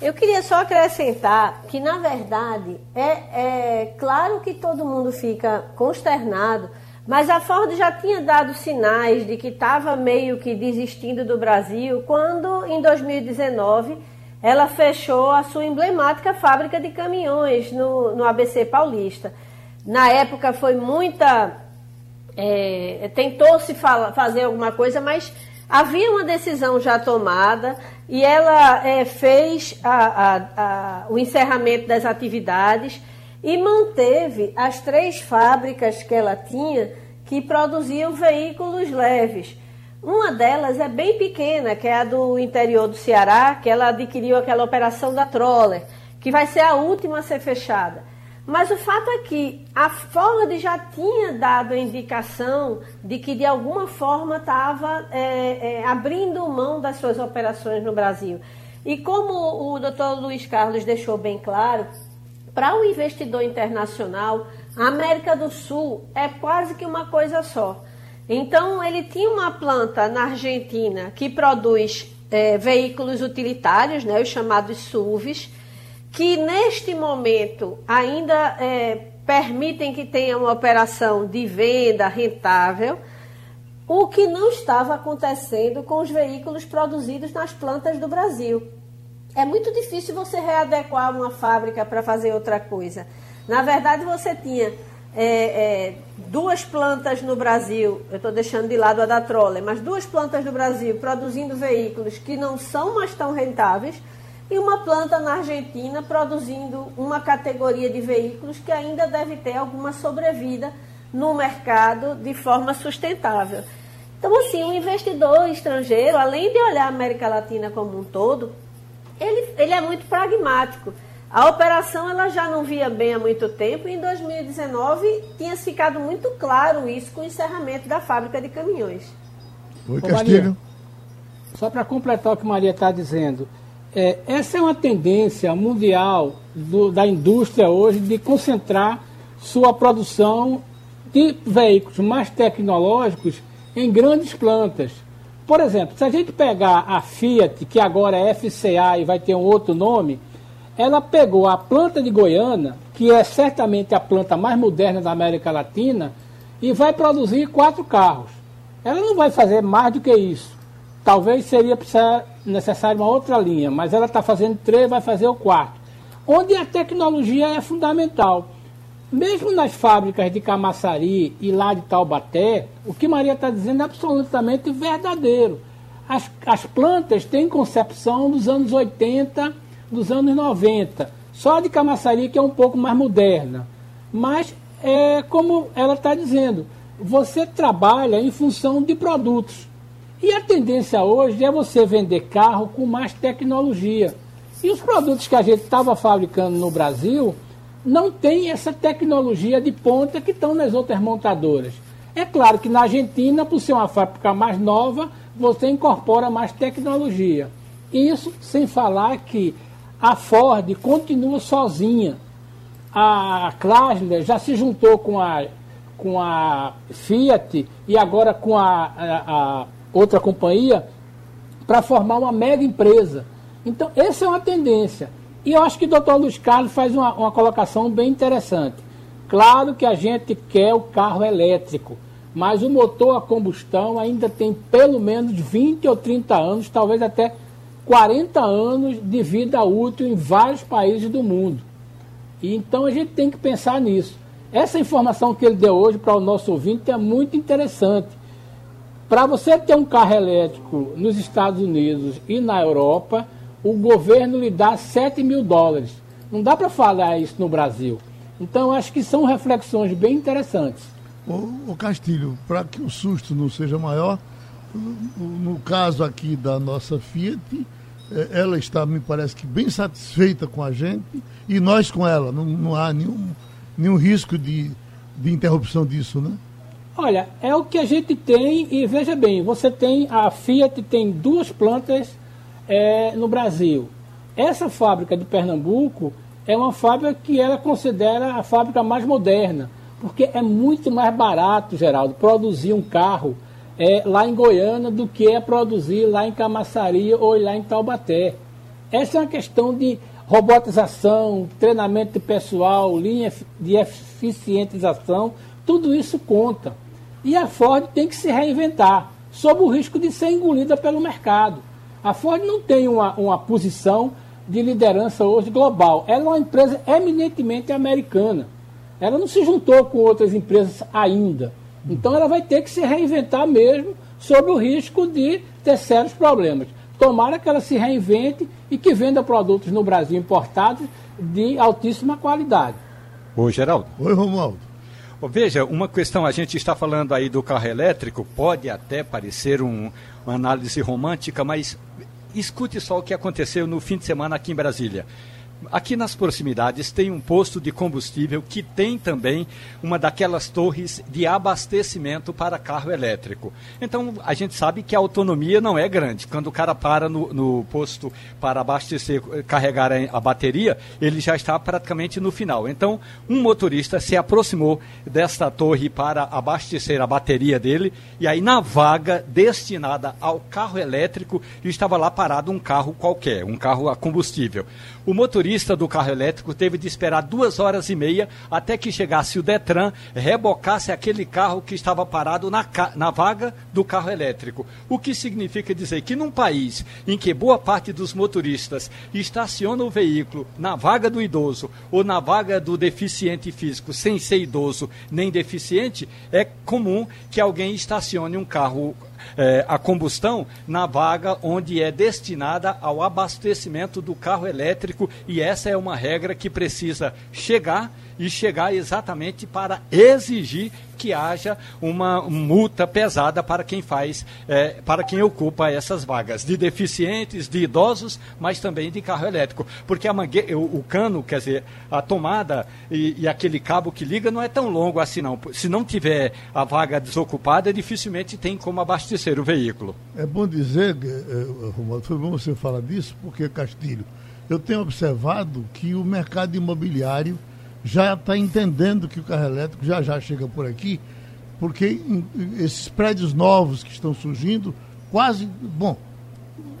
Eu queria só acrescentar que, na verdade, é, é claro que todo mundo fica consternado mas a Ford já tinha dado sinais de que estava meio que desistindo do Brasil quando, em 2019, ela fechou a sua emblemática fábrica de caminhões no, no ABC Paulista. Na época foi muita. É, Tentou-se fazer alguma coisa, mas havia uma decisão já tomada e ela é, fez a, a, a, o encerramento das atividades e manteve as três fábricas que ela tinha que produziam veículos leves. Uma delas é bem pequena, que é a do interior do Ceará, que ela adquiriu aquela operação da Troller, que vai ser a última a ser fechada. Mas o fato é que a Ford já tinha dado a indicação de que de alguma forma estava é, é, abrindo mão das suas operações no Brasil. E como o doutor Luiz Carlos deixou bem claro, para o investidor internacional, a América do Sul é quase que uma coisa só. Então, ele tinha uma planta na Argentina que produz é, veículos utilitários, né, os chamados SUVs, que neste momento ainda é, permitem que tenha uma operação de venda rentável, o que não estava acontecendo com os veículos produzidos nas plantas do Brasil é muito difícil você readequar uma fábrica para fazer outra coisa. Na verdade, você tinha é, é, duas plantas no Brasil, eu estou deixando de lado a da Troller, mas duas plantas no Brasil produzindo veículos que não são mais tão rentáveis e uma planta na Argentina produzindo uma categoria de veículos que ainda deve ter alguma sobrevida no mercado de forma sustentável. Então, assim, o um investidor estrangeiro, além de olhar a América Latina como um todo, ele, ele é muito pragmático. A operação ela já não via bem há muito tempo e em 2019 tinha ficado muito claro isso com o encerramento da fábrica de caminhões.
Oi, Castilho. Maria,
só para completar o que Maria está dizendo, é, essa é uma tendência mundial do, da indústria hoje de concentrar sua produção de veículos mais tecnológicos em grandes plantas. Por exemplo, se a gente pegar a Fiat, que agora é FCA e vai ter um outro nome, ela pegou a planta de Goiânia, que é certamente a planta mais moderna da América Latina, e vai produzir quatro carros. Ela não vai fazer mais do que isso. Talvez seria necessário uma outra linha, mas ela está fazendo três, vai fazer o quarto. Onde a tecnologia é fundamental. Mesmo nas fábricas de Camaçari e lá de Taubaté, o que Maria está dizendo é absolutamente verdadeiro. As, as plantas têm concepção dos anos 80, dos anos 90. Só de Camaçari que é um pouco mais moderna. Mas, é como ela está dizendo, você trabalha em função de produtos. E a tendência hoje é você vender carro com mais tecnologia. E os produtos que a gente estava fabricando no Brasil não tem essa tecnologia de ponta que estão nas outras montadoras. É claro que na Argentina, por ser uma fábrica mais nova, você incorpora mais tecnologia. Isso sem falar que a Ford continua sozinha. A Chrysler já se juntou com a, com a Fiat e agora com a, a, a outra companhia para formar uma mega empresa. Então, essa é uma tendência. E eu acho que o doutor Luiz Carlos faz uma, uma colocação bem interessante. Claro que a gente quer o carro elétrico, mas o motor a combustão ainda tem pelo menos 20 ou 30 anos, talvez até 40 anos de vida útil em vários países do mundo. E então a gente tem que pensar nisso. Essa informação que ele deu hoje para o nosso ouvinte é muito interessante. Para você ter um carro elétrico nos Estados Unidos e na Europa, o governo lhe dá 7 mil dólares. Não dá para falar isso no Brasil. Então, acho que são reflexões bem interessantes.
O, o Castilho, para que o susto não seja maior, no caso aqui da nossa Fiat, é, ela está, me parece que, bem satisfeita com a gente e nós com ela. Não, não há nenhum, nenhum risco de, de interrupção disso, né?
Olha, é o que a gente tem e veja bem, você tem, a Fiat tem duas plantas é, no Brasil. Essa fábrica de Pernambuco é uma fábrica que ela considera a fábrica mais moderna. Porque é muito mais barato, Geraldo, produzir um carro é, lá em Goiânia do que é produzir lá em Camaçari ou lá em Taubaté. Essa é uma questão de robotização, treinamento de pessoal, linha de eficientização, tudo isso conta. E a Ford tem que se reinventar, sob o risco de ser engolida pelo mercado. A Ford não tem uma, uma posição de liderança hoje global. Ela é uma empresa eminentemente americana. Ela não se juntou com outras empresas ainda. Então ela vai ter que se reinventar mesmo sob o risco de ter sérios problemas. Tomara que ela se reinvente e que venda produtos no Brasil importados de altíssima qualidade.
Oi, Geraldo.
Oi, Romualdo.
Veja, uma questão, a gente está falando aí do carro elétrico, pode até parecer um, uma análise romântica, mas escute só o que aconteceu no fim de semana aqui em Brasília. Aqui nas proximidades tem um posto de combustível que tem também uma daquelas torres de abastecimento para carro elétrico. Então a gente sabe que a autonomia não é grande. Quando o cara para no, no posto para abastecer, carregar a bateria, ele já está praticamente no final. Então um motorista se aproximou desta torre para abastecer a bateria dele e aí na vaga destinada ao carro elétrico estava lá parado um carro qualquer, um carro a combustível. O motorista do carro elétrico teve de esperar duas horas e meia até que chegasse o Detran, rebocasse aquele carro que estava parado na, na vaga do carro elétrico. O que significa dizer que num país em que boa parte dos motoristas estaciona o veículo na vaga do idoso ou na vaga do deficiente físico sem ser idoso nem deficiente, é comum que alguém estacione um carro é, a combustão na vaga onde é destinada ao abastecimento do carro elétrico. E essa é uma regra que precisa chegar e chegar exatamente para exigir que haja uma multa pesada para quem faz, é, para quem ocupa essas vagas, de deficientes, de idosos, mas também de carro elétrico. Porque a o, o cano, quer dizer, a tomada e, e, aquele cabo que liga não é tão longo assim não. Se não tiver a vaga desocupada, dificilmente tem como abastecer o veículo.
É bom dizer, eh, eh, Romualdo, foi bom você falar disso, porque Castilho, eu tenho observado que o mercado imobiliário já está entendendo que o carro elétrico já já chega por aqui, porque esses prédios novos que estão surgindo, quase, bom,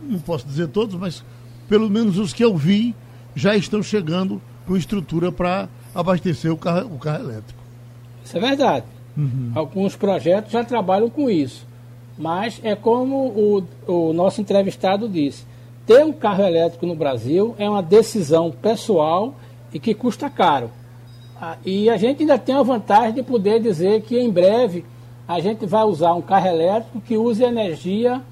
não posso dizer todos, mas pelo menos os que eu vi já estão chegando com estrutura para abastecer o carro, o carro elétrico.
Isso é verdade. Uhum. Alguns projetos já trabalham com isso. Mas é como o, o nosso entrevistado disse: ter um carro elétrico no Brasil é uma decisão pessoal e que custa caro. Ah, e a gente ainda tem a vantagem de poder dizer que em breve a gente vai usar um carro elétrico que use energia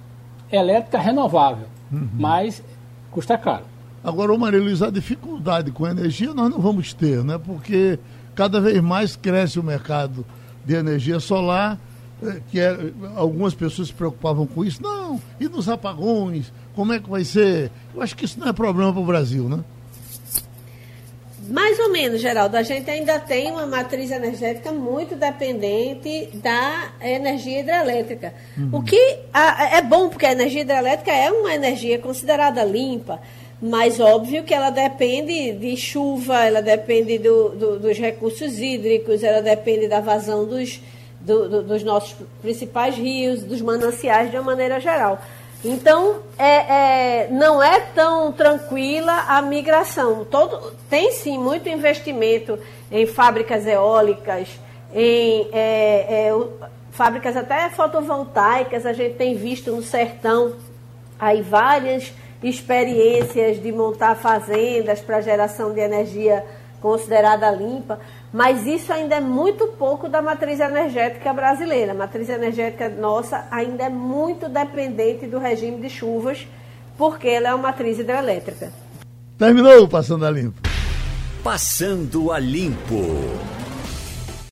elétrica renovável, uhum. mas custa caro.
Agora, Maria Luísa, a dificuldade com a energia nós não vamos ter, né? Porque cada vez mais cresce o mercado de energia solar, eh, que é, algumas pessoas se preocupavam com isso. Não, e nos apagões, como é que vai ser? Eu acho que isso não é problema para o Brasil, né?
Mais ou menos, Geraldo. A gente ainda tem uma matriz energética muito dependente da energia hidrelétrica. Uhum. O que a, é bom, porque a energia hidrelétrica é uma energia considerada limpa, mas óbvio que ela depende de chuva, ela depende do, do, dos recursos hídricos, ela depende da vazão dos, do, dos nossos principais rios, dos mananciais de uma maneira geral. Então, é, é, não é tão tranquila a migração. Todo, tem sim muito investimento em fábricas eólicas, em é, é fábricas até fotovoltaicas. A gente tem visto no sertão aí várias experiências de montar fazendas para geração de energia considerada limpa, mas isso ainda é muito pouco da matriz energética brasileira. A matriz energética nossa ainda é muito dependente do regime de chuvas, porque ela é uma matriz hidrelétrica.
Terminou Passando a Limpo.
Passando a Limpo.